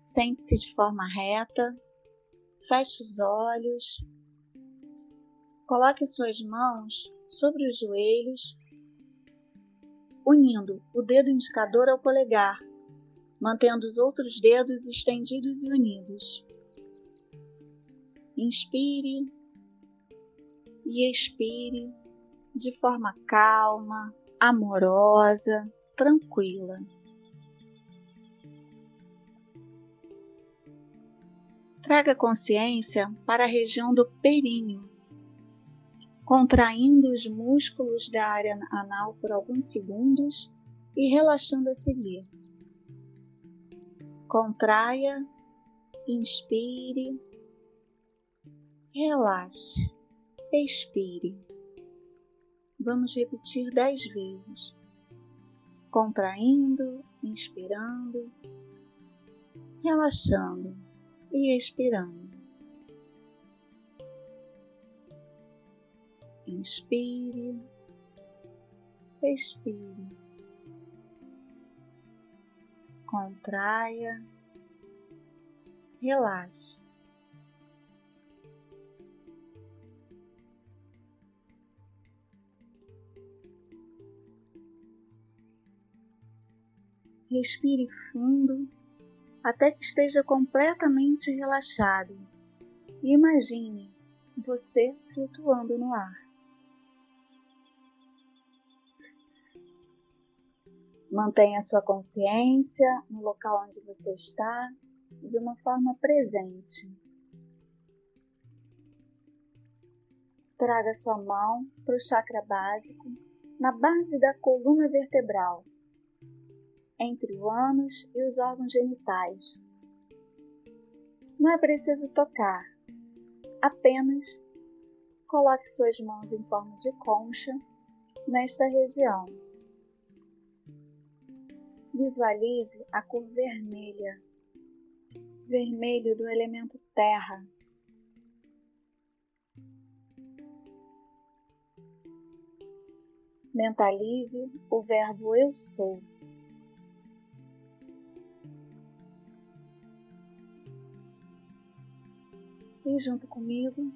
Sente-se de forma reta, feche os olhos, coloque suas mãos sobre os joelhos, unindo o dedo indicador ao polegar, mantendo os outros dedos estendidos e unidos. Inspire e expire de forma calma, amorosa, tranquila. Traga consciência para a região do períneo, contraindo os músculos da área anal por alguns segundos e relaxando a seguir. Contraia, inspire, relaxe, expire. Vamos repetir dez vezes. Contraindo, inspirando, relaxando e expirando. Inspire, expire, contraia, relaxe. Respire fundo até que esteja completamente relaxado imagine você flutuando no ar. Mantenha sua consciência no local onde você está de uma forma presente. Traga sua mão para o chakra básico na base da coluna vertebral entre o ânus e os órgãos genitais. Não é preciso tocar, apenas coloque suas mãos em forma de concha nesta região. Visualize a cor vermelha, vermelho do elemento terra. Mentalize o verbo eu sou. E junto comigo,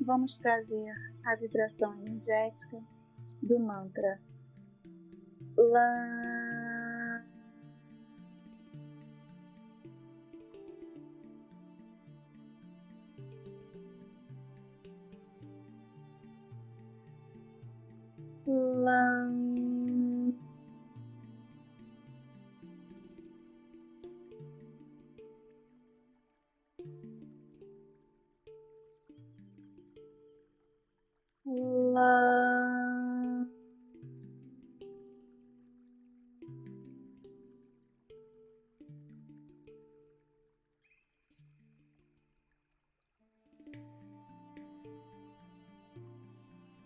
vamos trazer a vibração energética do mantra Lã. Lã.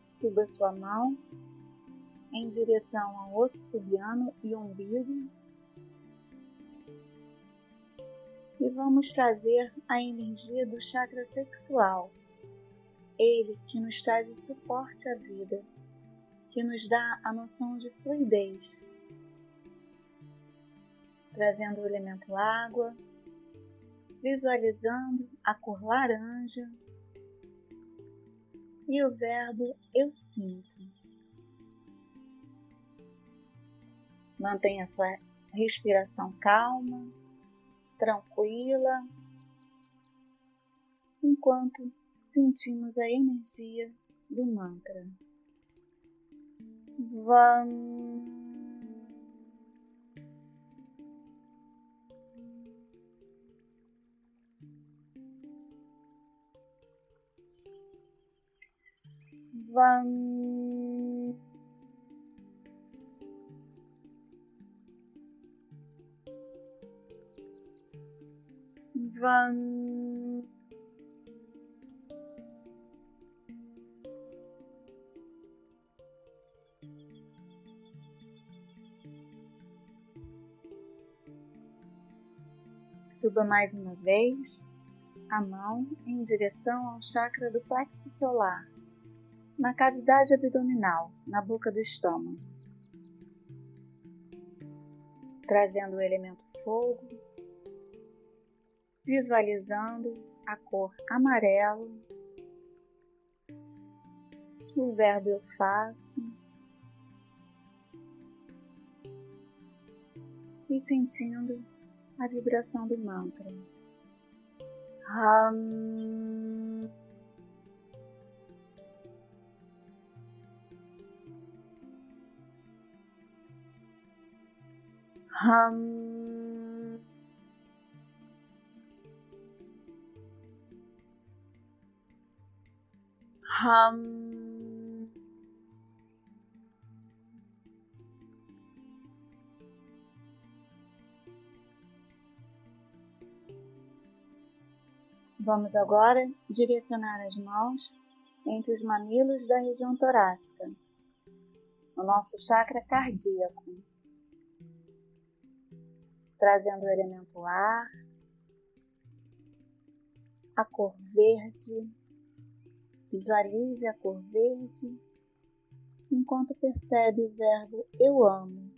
Suba sua mão em direção ao osso pubiano e umbigo e vamos trazer a energia do chakra sexual. Ele que nos traz o suporte à vida, que nos dá a noção de fluidez, trazendo o elemento água, visualizando a cor laranja e o verbo eu sinto. Mantenha sua respiração calma, tranquila, enquanto sentimos a energia do mantra. Vamos vão vão Suba mais uma vez a mão em direção ao chakra do plexo solar na cavidade abdominal, na boca do estômago, trazendo o elemento fogo visualizando a cor amarelo, o verbo eu faço e sentindo a vibração do mantra. Hum. Hum. Hum. Vamos agora direcionar as mãos entre os mamilos da região torácica, no nosso chakra cardíaco, trazendo o elemento ar, a cor verde. Visualize a cor verde enquanto percebe o verbo eu amo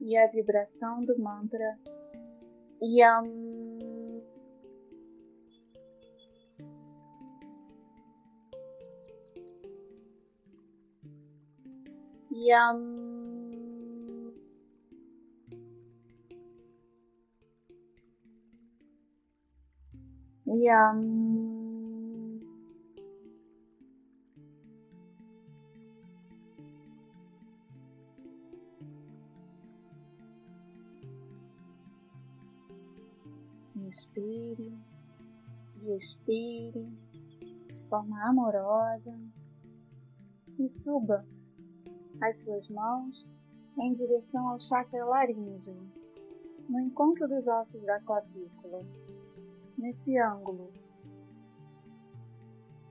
e a vibração do mantra Yam. Yum. Yum. Inspire e expire de forma amorosa e suba as suas mãos em direção ao chakra laríngeo, no encontro dos ossos da clavícula, nesse ângulo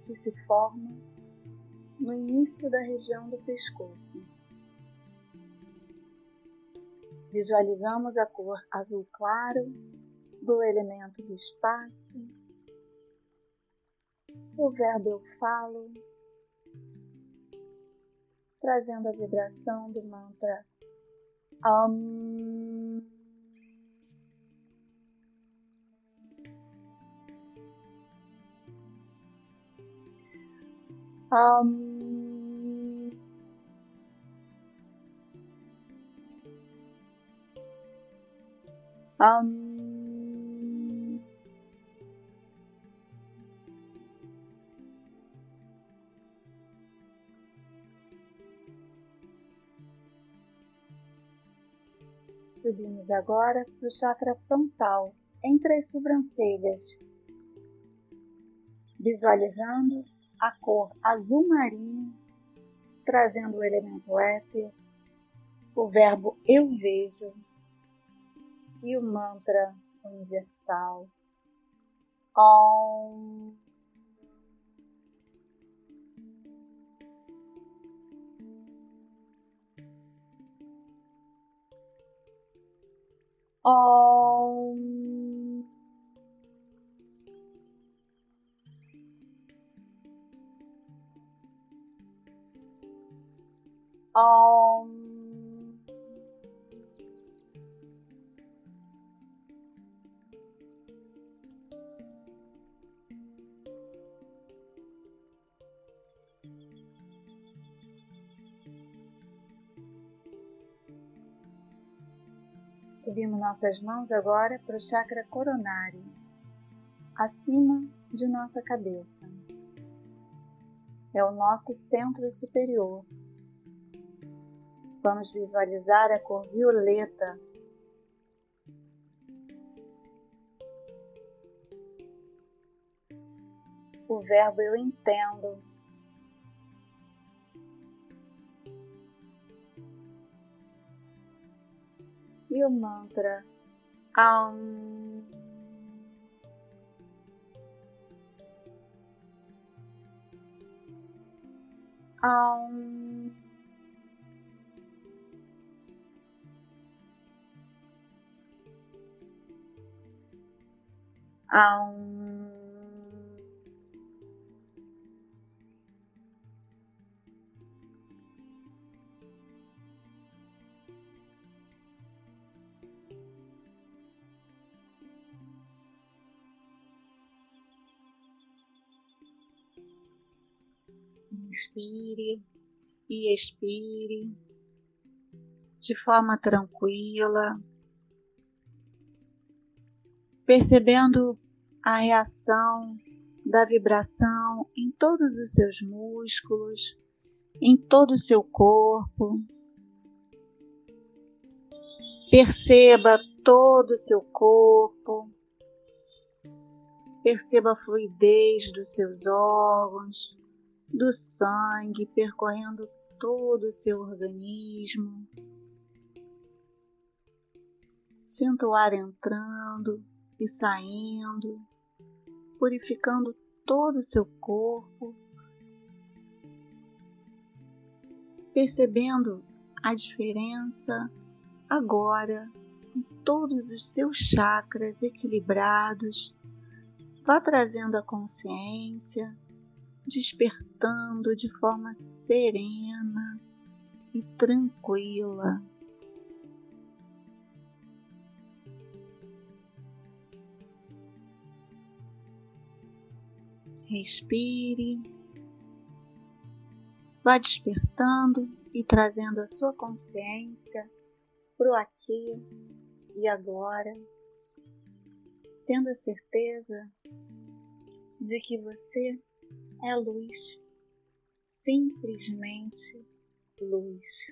que se forma no início da região do pescoço. Visualizamos a cor azul claro do elemento do espaço. O verbo eu falo trazendo a vibração do mantra Om. Om. Om. Subimos agora para o chakra frontal, entre as sobrancelhas, visualizando a cor azul marinho, trazendo o elemento éter, o verbo eu vejo e o mantra universal. Om. Om. Subimos nossas mãos agora para o chakra coronário, acima de nossa cabeça. É o nosso centro superior. Vamos visualizar a cor violeta. O verbo eu entendo e o mantra Aum. Aum. Aum. Inspire e expire de forma tranquila, percebendo a reação da vibração em todos os seus músculos, em todo o seu corpo. Perceba todo o seu corpo, perceba a fluidez dos seus órgãos, do sangue percorrendo todo o seu organismo. Sinta o ar entrando e saindo, purificando todo o seu corpo, percebendo a diferença agora em todos os seus chakras equilibrados. Vá trazendo a consciência, despertando de forma serena e tranquila. Respire, vá despertando e trazendo a sua consciência para o aqui e agora, tendo a certeza de que você é luz, simplesmente luz.